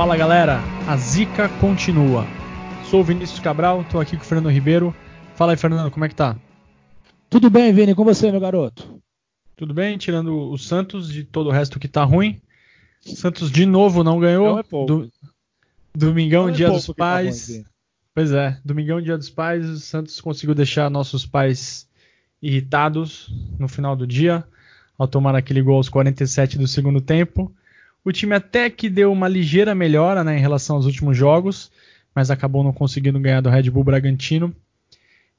Fala galera, a zica continua. Sou o Vinícius Cabral, tô aqui com o Fernando Ribeiro. Fala aí, Fernando, como é que tá? Tudo bem, Vini, com você, meu garoto? Tudo bem, tirando o Santos de todo o resto que tá ruim. Santos de novo não ganhou. Não é pouco. Do- Domingão, Não é dia pouco dos tá pais. Vini. pois é, Domingão, dia dos pais. O Santos conseguiu deixar nossos pais irritados no final do dia, ao tomar aquele gol aos 47 do segundo tempo. O time até que deu uma ligeira melhora né, em relação aos últimos jogos, mas acabou não conseguindo ganhar do Red Bull Bragantino.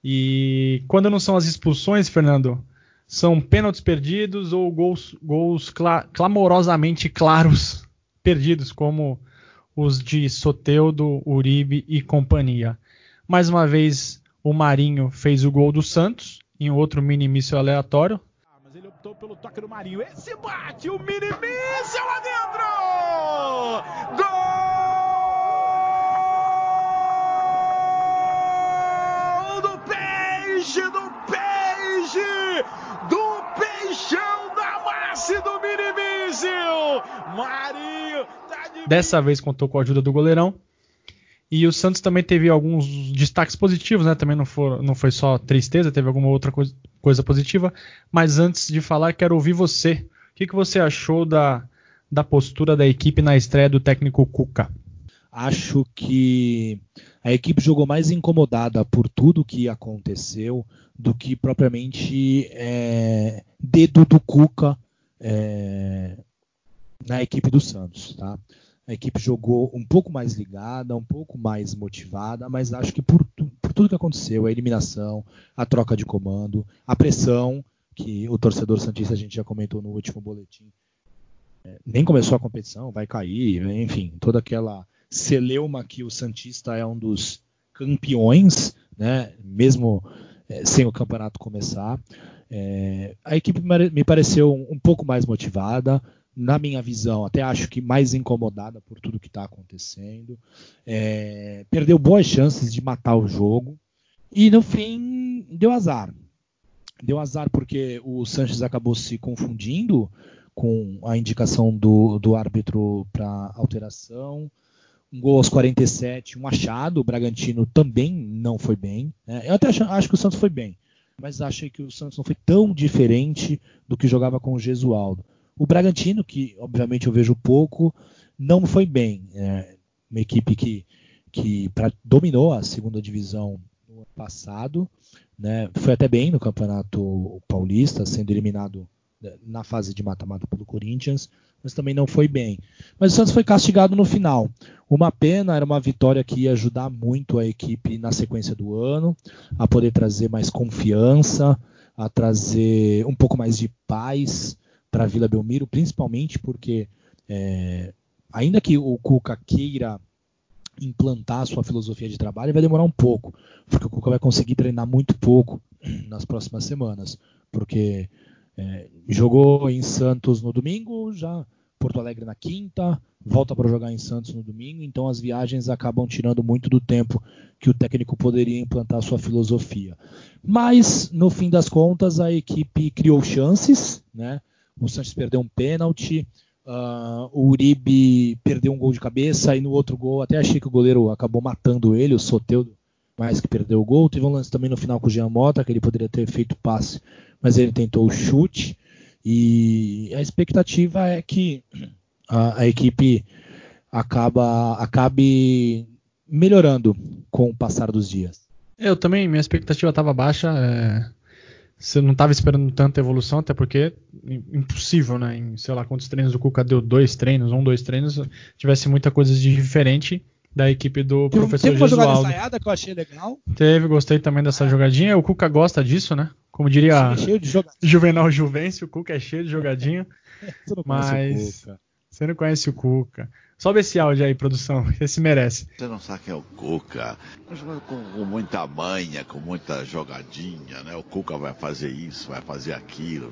E quando não são as expulsões, Fernando, são pênaltis perdidos ou gols, gols cla- clamorosamente claros perdidos, como os de Soteudo, Uribe e companhia. Mais uma vez, o Marinho fez o gol do Santos em outro mini míssil aleatório. Optou pelo toque do Marinho. Esse bate, o mini míssil lá dentro! Gol do peixe, do peixe, do peixão da massa do mini míssil! Marinho tá de Dessa vez contou com a ajuda do goleirão. E o Santos também teve alguns destaques positivos, né? Também não, for, não foi só tristeza, teve alguma outra coisa, coisa positiva. Mas antes de falar, quero ouvir você. O que, que você achou da, da postura da equipe na estreia do técnico Cuca? Acho que a equipe jogou mais incomodada por tudo que aconteceu do que propriamente é, dedo do Cuca é, na equipe do Santos, tá? A equipe jogou um pouco mais ligada, um pouco mais motivada, mas acho que por, por tudo que aconteceu, a eliminação, a troca de comando, a pressão que o torcedor santista a gente já comentou no último boletim, é, nem começou a competição, vai cair, enfim, toda aquela celeuma que o santista é um dos campeões, né? Mesmo é, sem o campeonato começar, É, a equipe me pareceu um pouco mais motivada, na minha visão, até acho que mais incomodada por tudo que está acontecendo. É, perdeu boas chances de matar o jogo e no fim deu azar. Deu azar porque o Sanches acabou se confundindo com a indicação do, do árbitro para alteração. Um gol aos 47, um achado. O Bragantino também não foi bem. né? Eu até acho, acho que o Santos foi bem, mas achei que o Santos não foi tão diferente do que jogava com o Gesualdo. O Bragantino, que obviamente eu vejo pouco, não foi bem. É uma equipe que, que pra, dominou a segunda divisão no ano passado, né? foi até bem no Campeonato Paulista, sendo eliminado né, na fase de mata-mata pelo Corinthians, mas também não foi bem. Mas o Santos foi castigado no final. Uma pena, era uma vitória que ia ajudar muito a equipe na sequência do ano, a poder trazer mais confiança, a trazer um pouco mais de paz para Vila Belmiro, principalmente porque, é, ainda que o Cuca queira implantar a sua filosofia de trabalho, vai demorar um pouco, porque o Cuca vai conseguir treinar muito pouco nas próximas semanas, porque é, jogou em Santos no domingo, já Porto Alegre na quinta, volta para jogar em Santos no domingo, então as viagens acabam tirando muito do tempo que o técnico poderia implantar a sua filosofia. Mas, no fim das contas, a equipe criou chances, né? O Santos perdeu um pênalti, uh, o Uribe perdeu um gol de cabeça, e no outro gol, até achei que o goleiro acabou matando ele, o Soteudo, mais que perdeu o gol. Teve um lance também no final com o Jean Mota, que ele poderia ter feito passe, mas ele tentou o chute. E a expectativa é que a, a equipe acaba, acabe melhorando com o passar dos dias. Eu também, minha expectativa estava baixa. É... Você não estava esperando tanta evolução, até porque impossível, né? Em sei lá quantos treinos o Cuca deu dois treinos, um, dois treinos, tivesse muita coisa de diferente da equipe do Teve, professor teve uma jogada ensaiada que eu achei legal. Teve, gostei também dessa jogadinha. O Cuca gosta disso, né? Como diria jogadores. Juvenal Juvencio, o Cuca é cheio de jogadinha. Mas você não conhece o Cuca. Sobe esse áudio aí, produção. Esse merece. Você não sabe quem é o Cuca. Com, com muita manha, com muita jogadinha, né? O Cuca vai fazer isso, vai fazer aquilo.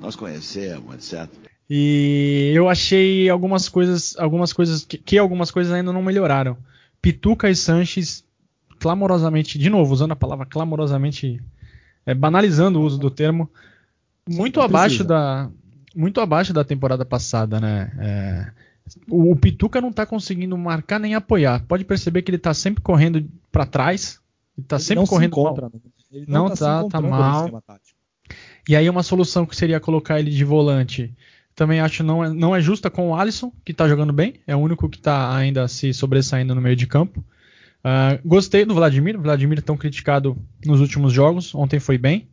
Nós conhecemos, etc. E eu achei algumas coisas, algumas coisas que, que algumas coisas ainda não melhoraram. Pituca e Sanches clamorosamente, de novo, usando a palavra clamorosamente, é, banalizando o uso do termo, muito abaixo da muito abaixo da temporada passada, né? É, O, Pituca não está conseguindo marcar nem apoiar. Pode perceber que ele está sempre correndo para trás. Ele está sempre não correndo se encontra, mal. Ele Não tá, se tá, tá no mal. E aí uma solução que seria colocar ele de volante. Também acho não é, não é justa com o Alisson, que está jogando bem. É o único que está ainda se sobressaindo no meio de campo. Ah, gostei do Vladimir. O Vladimir tão criticado nos últimos jogos. Ontem foi bem.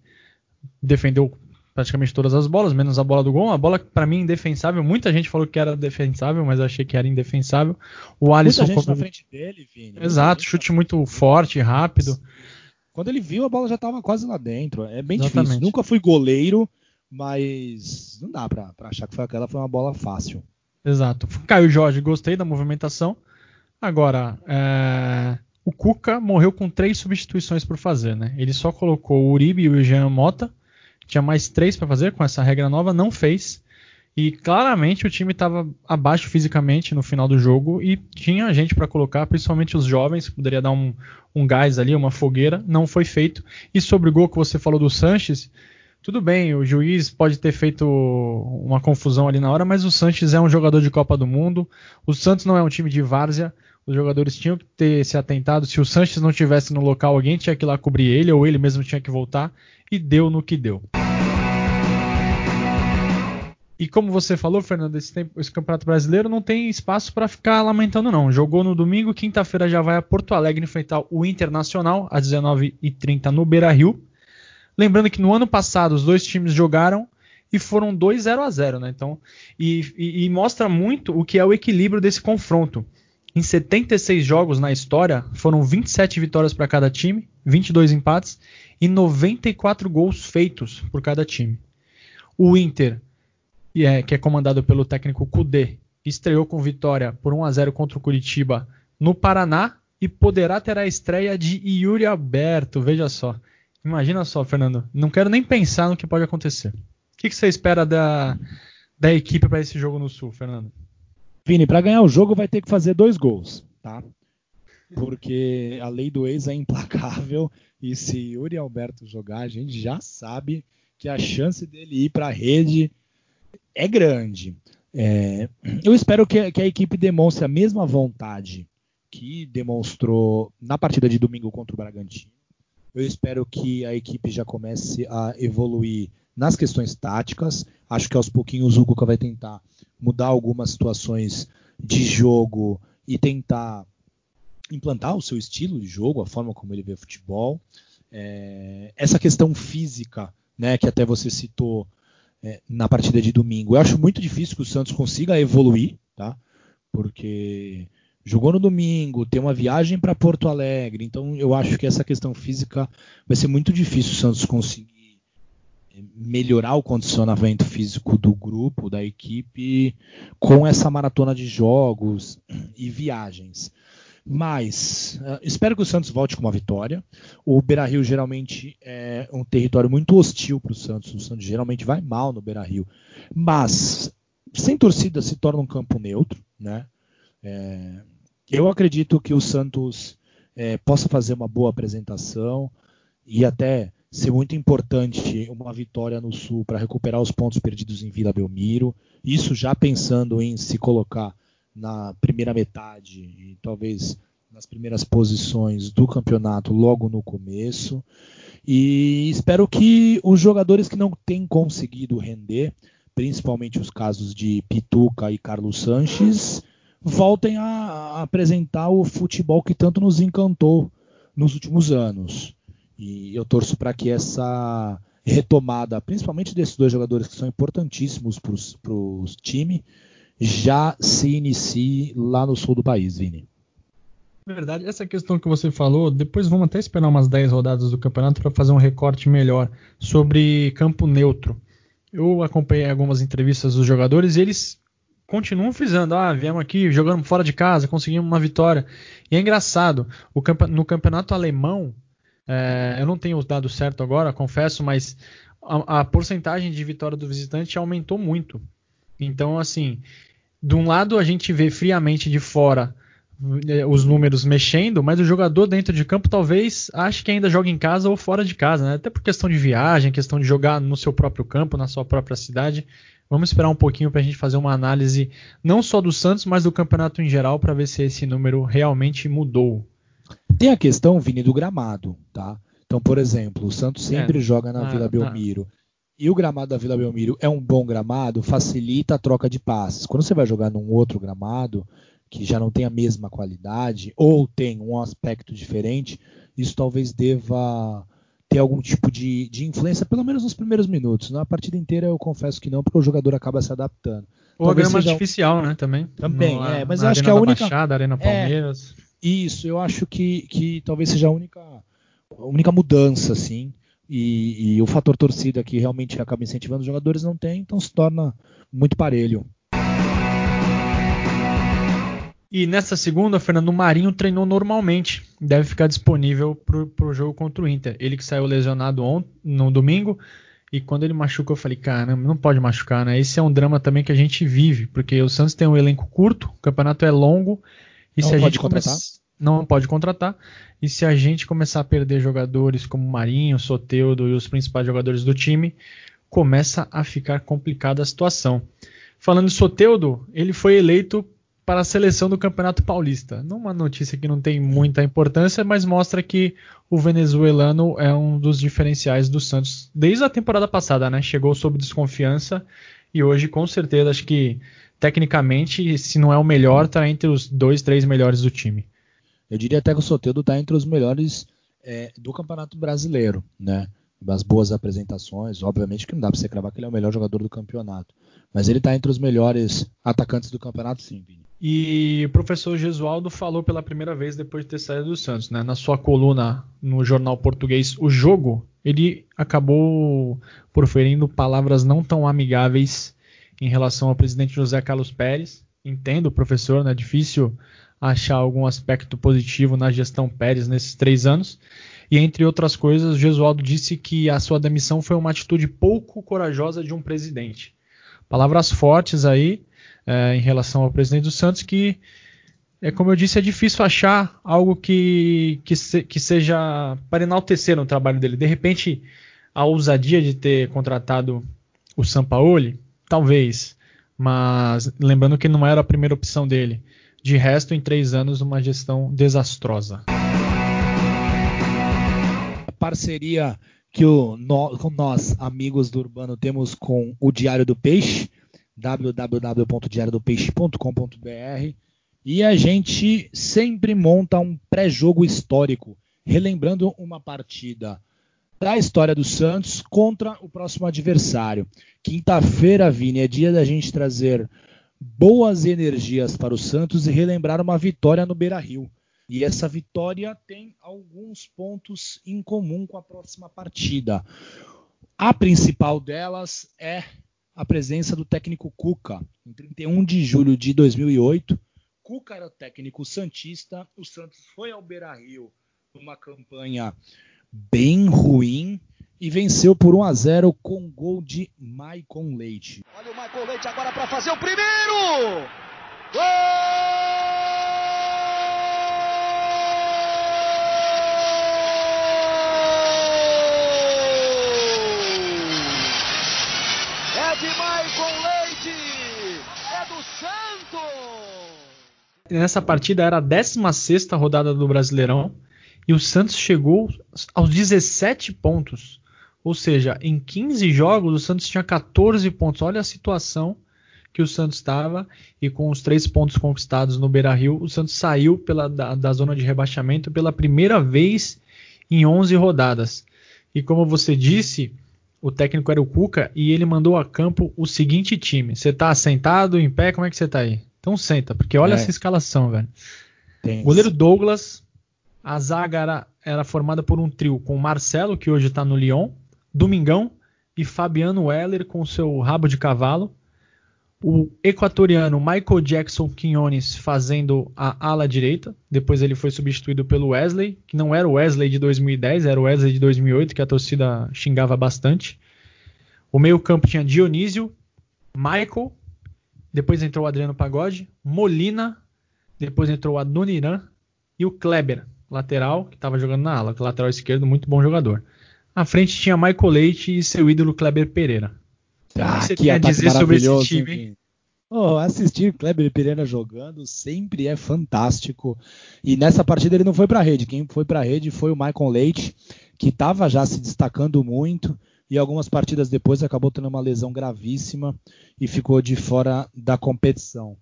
Defendeu praticamente todas as bolas, menos a bola do gol. A bola, para mim, indefensável. Muita gente falou que era defensável, mas eu achei que era indefensável. O Alisson. Muita gente como- na frente dele, Vini. Exato, chute muito forte, rápido. Quando ele viu, a bola já estava quase lá dentro. É bem Exatamente. difícil. Nunca fui goleiro, mas não dá pra, pra achar que foi aquela foi uma bola fácil. Exato. Caio Jorge, gostei da movimentação. Agora, é, o Cuca morreu com três substituições por fazer, né? Ele só colocou o Uribe e o Jean Mota. Tinha mais três para fazer com essa regra nova, não fez. E claramente o time estava abaixo fisicamente no final do jogo e tinha gente para colocar, principalmente os jovens, que poderia dar um, um gás ali, uma fogueira. Não foi feito. E sobre o gol que você falou do Sanches, tudo bem, o juiz pode ter feito uma confusão ali na hora, mas o Sanches é um jogador de Copa do Mundo. O Santos não é um time de várzea. Os jogadores tinham que ter se atentado. Se o Sanches não tivesse no local, alguém tinha que ir lá cobrir ele, ou ele mesmo tinha que voltar. E deu no que deu. E como você falou, Fernando, esse, tempo- esse Campeonato Brasileiro não tem espaço para ficar lamentando, não. Jogou no domingo, quinta-feira já vai a Porto Alegre enfrentar o Internacional, às 19h30 no Beira Rio. Lembrando que no ano passado os dois times jogaram e foram 2 0 a 0 né? Então, e, e- e mostra muito o que é o equilíbrio desse confronto. Em 76 jogos na história, foram 27 vitórias para cada time, 22 empates e 94 gols feitos por cada time. O Inter, é- que é comandado pelo técnico Kudê, estreou com vitória por 1 a 0 contra o Curitiba no Paraná e poderá ter a estreia de Yuri Alberto. Veja só. Imagina só, Fernando. Não quero nem pensar no que pode acontecer. O que, que você espera da, da equipe para esse jogo no Sul, Fernando? Vini, para ganhar o jogo vai ter que fazer dois gols, tá? Porque a lei do ex é implacável e se Yuri Alberto jogar, a gente já sabe que a chance dele ir para a rede é grande. É, eu espero que, que a equipe demonstre a mesma vontade que demonstrou na partida de domingo contra o Bragantino. Eu espero que a equipe já comece a evoluir nas questões táticas. Acho que aos pouquinhos o Cuca vai tentar mudar algumas situações de jogo e tentar implantar o seu estilo de jogo, a forma como ele vê futebol. É, essa questão física, né, que até você citou é, na partida de domingo, eu acho muito difícil que o Santos consiga evoluir, tá? Porque jogou no domingo, tem uma viagem para Porto Alegre, então eu acho que essa questão física vai ser muito difícil o Santos conseguir melhorar o condicionamento físico do grupo, da equipe, com essa maratona de jogos e viagens. Mas uh, espero que o Santos volte com uma vitória. O Beira Rio geralmente é um território muito hostil para o Santos. O Santos geralmente vai mal no Beira Rio. Mas sem torcida se torna um campo neutro. Né? É, eu acredito que o Santos é, possa fazer uma boa apresentação e até ser muito importante uma vitória no Sul para recuperar os pontos perdidos em Vila Belmiro. Isso já pensando em se colocar na primeira metade e talvez nas primeiras posições do campeonato logo no começo. E espero que os jogadores que não têm conseguido render, principalmente os casos de Pituca e Carlos Sanches, voltem a apresentar o futebol que tanto nos encantou nos últimos anos. E eu torço para que essa retomada, principalmente desses dois jogadores que são importantíssimos para o time, já se inicie lá no sul do país, Vini. Verdade, essa questão que você falou, depois vamos até esperar umas 10 rodadas do campeonato para fazer um recorte melhor sobre campo neutro. Eu acompanhei algumas entrevistas dos jogadores e eles continuam frisando, ah, viemos aqui jogando fora de casa, conseguimos uma vitória. E é engraçado, campe no campeonato alemão, é, eu não tenho os dados certos agora, confesso, mas a, a porcentagem de vitória do visitante aumentou muito. Então, assim, de um lado a gente vê friamente de fora os números mexendo, mas o jogador dentro de campo talvez ache que ainda joga em casa ou fora de casa, né? até por questão de viagem, questão de jogar no seu próprio campo, na sua própria cidade. Vamos esperar um pouquinho para a gente fazer uma análise não só do Santos, mas do campeonato em geral para ver se esse número realmente mudou. Tem a questão, Vini, do gramado, tá? Então, por exemplo, o Santos sempre é, joga na, Vila Belmiro. E o gramado da Vila Belmiro é um bom gramado, facilita a troca de passes. Quando você vai jogar num outro gramado, que já não tem a mesma qualidade, ou tem um aspecto diferente, isso talvez deva ter algum tipo de, de influência, pelo menos nos primeiros minutos. Na partida inteira eu confesso que não, porque o jogador acaba se adaptando. Ou Talvez a grama artificial, né? Também. Também, no, é. Mas eu acho que a única. Baixada, Arena é, Palmeiras. É, isso, eu acho que, que talvez seja a única, a única mudança, assim. E, e o fator torcida que realmente acaba incentivando os jogadores não tem, então se torna muito parelho. E nessa segunda, Fernando Marinho treinou normalmente. Deve ficar disponível para o jogo contra o Inter. Ele que saiu lesionado ontem, no domingo. E quando ele machucou, eu falei, caramba, não pode machucar, né? Esse é um drama também que a gente vive, porque o Santos tem um elenco curto, o campeonato é longo. E não se a gente contratar? Come... Não pode contratar. E se a gente começar a perder jogadores como Marinho, Soteudo e os principais jogadores do time, começa a ficar complicada a situação. Falando de Soteudo, ele foi eleito para a seleção do Campeonato Paulista. Numa notícia que não tem muita importância, mas mostra que o venezuelano é um dos diferenciais do Santos desde a temporada passada, né? Chegou sob desconfiança e hoje, com certeza, acho que tecnicamente, se não é o melhor, está entre os dois, três melhores do time. Eu diria até que o Soteldo está entre os melhores é, do Campeonato Brasileiro, né? Das boas apresentações, obviamente que não dá para você cravar que ele é o melhor jogador do campeonato, mas ele está entre os melhores atacantes do campeonato, sim, Vini. E o professor Gesualdo falou pela primeira vez depois de ter saído do Santos, né? Na sua coluna no jornal português O Jogo, ele acabou proferindo palavras não tão amigáveis em relação ao presidente José Carlos Pérez. Entendo, professor? É difícil achar algum aspecto positivo na gestão Pérez nesses três anos. E entre outras coisas, Gesualdo disse que a sua demissão foi uma atitude pouco corajosa de um presidente. Palavras fortes aí, é, em relação ao presidente do Santos, que, é, como eu disse, é difícil achar algo que, que, se, que seja para enaltecer no trabalho dele. De repente, a ousadia de ter contratado o Sampaoli, talvez, mas lembrando que não era a primeira opção dele. De resto, em três anos, uma gestão desastrosa. A parceria que o, nós, amigos do Urbano, temos com o Diário do Peixe, www.diariodopeixe.com.br e a gente sempre monta um pré-jogo histórico, relembrando uma partida da história do Santos contra o próximo adversário. Quinta-feira, Vini, é dia da gente trazer boas energias para o Santos e relembrar uma vitória no Beira-Rio. E essa vitória tem alguns pontos em comum com a próxima partida. A principal delas é a presença do técnico Cuca. Em 31 de julho de 2008, Cuca era o técnico santista. O Santos foi ao Beira-Rio numa campanha bem ruim e venceu por 1 a 0 com gol de Maicon Leite. Olha o Maicon Leite agora para fazer o primeiro! Gol! de Maicon Leite! É do Santos! Nessa partida era a 16 rodada do Brasileirão e o Santos chegou aos 17 pontos. Ou seja, em 15 jogos o Santos tinha 14 pontos. Olha a situação que o Santos estava e com os três pontos conquistados no Beira-Rio, o Santos saiu pela, da, da, zona de rebaixamento pela primeira vez em 11 rodadas. E como você disse, o técnico era o Cuca e ele mandou a campo o seguinte time. Você tá sentado, em pé, como é que você tá aí? Então senta, porque olha é. essa escalação, velho. Tem Goleiro Douglas, a zaga era, era, formada por um trio com Marcelo, que hoje tá no Lyon, Domingão e Fabiano Weller com seu rabo de cavalo. O equatoriano Michael Jackson Quinones fazendo a ala direita. Depois ele foi substituído pelo Wesley, que não era o Wesley de 2010, era o Wesley de 2008, que a torcida xingava bastante. O meio-campo tinha Dionísio, Michael, depois entrou o Adriano Pagode, Molina, depois entrou o Adoniran e o Kleber, lateral, que estava jogando na ala, lateral esquerdo, muito bom jogador. À frente tinha Michael Leite e seu ídolo Kleber Pereira. Ah, que, que dizer sobre esse time? Oh, assistir Kleber Pereira jogando sempre é fantástico. E nessa partida ele não foi para a rede. Quem foi para a rede foi o Michael Leite, que estava já se destacando muito e algumas partidas depois acabou tendo uma lesão gravíssima e ficou de fora da competição.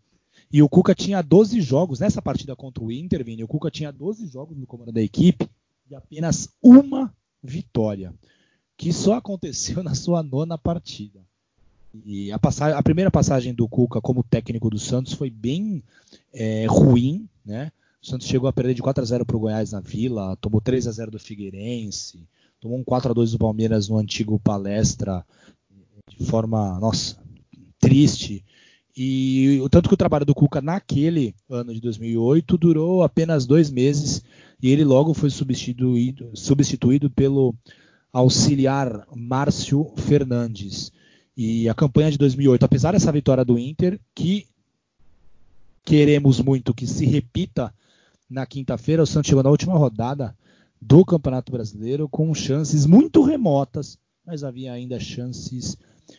E o Cuca tinha 12 jogos nessa partida contra o Inter, Vini, o Cuca tinha 12 jogos no comando da equipe e apenas uma vitória, que só aconteceu na sua nona partida. E a, passagem, a primeira passagem do Cuca como técnico do Santos foi bem é, ruim, né? O Santos chegou a perder de 4 a 0 para o Goiás na Vila, tomou 3 a 0 do Figueirense, tomou um 4 a 2 do Palmeiras no antigo Palestra de forma, nossa, triste. E o tanto que o trabalho do Cuca naquele ano de 2008 durou apenas dois meses e ele logo foi substituído, substituído pelo auxiliar Márcio Fernandes. E a campanha de 2008, apesar dessa vitória do Inter, que queremos muito que se repita na quinta-feira, o Santos chegou na última rodada do Campeonato Brasileiro com chances muito remotas, mas havia ainda chances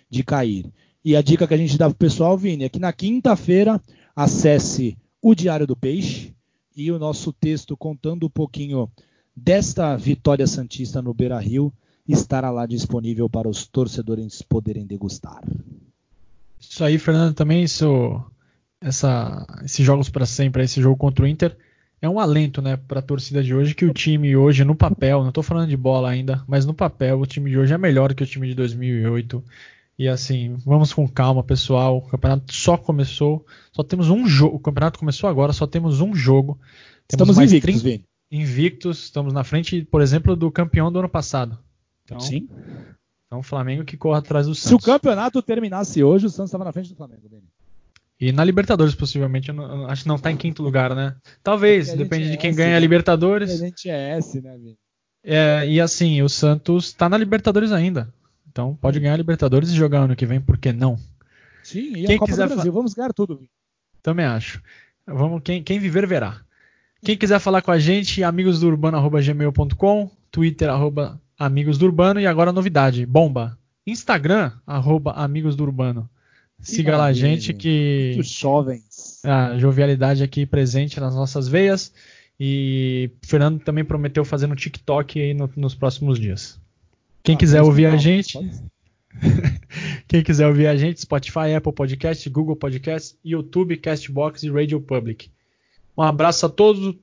de cair. E a dica que a gente dá para o pessoal, Vini, é que na quinta-feira acesse o Diário do Peixe e o nosso texto contando um pouquinho desta vitória santista no Beira Rio estará lá disponível para os torcedores poderem degustar. Isso aí, Fernando, também isso, essa, esses jogos para sempre, esse jogo contra o Inter, é um alento, né, para a torcida de hoje que o time hoje no papel, não estou falando de bola ainda, mas no papel o time de hoje é melhor que o time de 2008. E assim, vamos com calma, pessoal. O campeonato só começou, só temos um jogo. O campeonato começou agora, só temos um jogo. Temos estamos invictos, 30... invictos. Estamos na frente, por exemplo, do campeão do ano passado. Então, Sim. Então, o Flamengo que corre atrás do Santos. Se o campeonato terminasse hoje, o Santos estava na frente do Flamengo, Beni. E na Libertadores, possivelmente, não, acho que não está em quinto lugar, né? Talvez, depende é de quem S, ganha a né? Libertadores. A gente é S, né, Vini? É, e assim, o Santos está na Libertadores ainda. Então pode ganhar a Libertadores e jogar ano que vem, por que não? Sim, e quem a Copa quiser do Brasil, vamos ganhar tudo. Também acho. Vamos, quem, quem viver verá. Quem quiser falar com a gente, amigosdourbano.gmail.com, Twitter, arroba amigos do Urbano, e agora novidade, bomba, Instagram, arroba amigos do Urbano. Siga lá a gente que. Os jovens. A jovialidade aqui presente nas nossas veias. E o Fernando também prometeu fazer no TikTok aí no, nos próximos dias. Quem ah, quiser ouvir a gente. Quem quiser ouvir a gente, Spotify, Apple Podcast, Google Podcast, YouTube, Castbox e Radio Public. Um abraço a todos,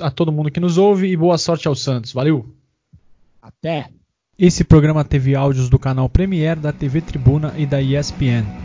a todo mundo que nos ouve e boa sorte ao Santos. Valeu! Até! Esse programa teve áudios do canal Premiere, da TV Tribuna e da ESPN.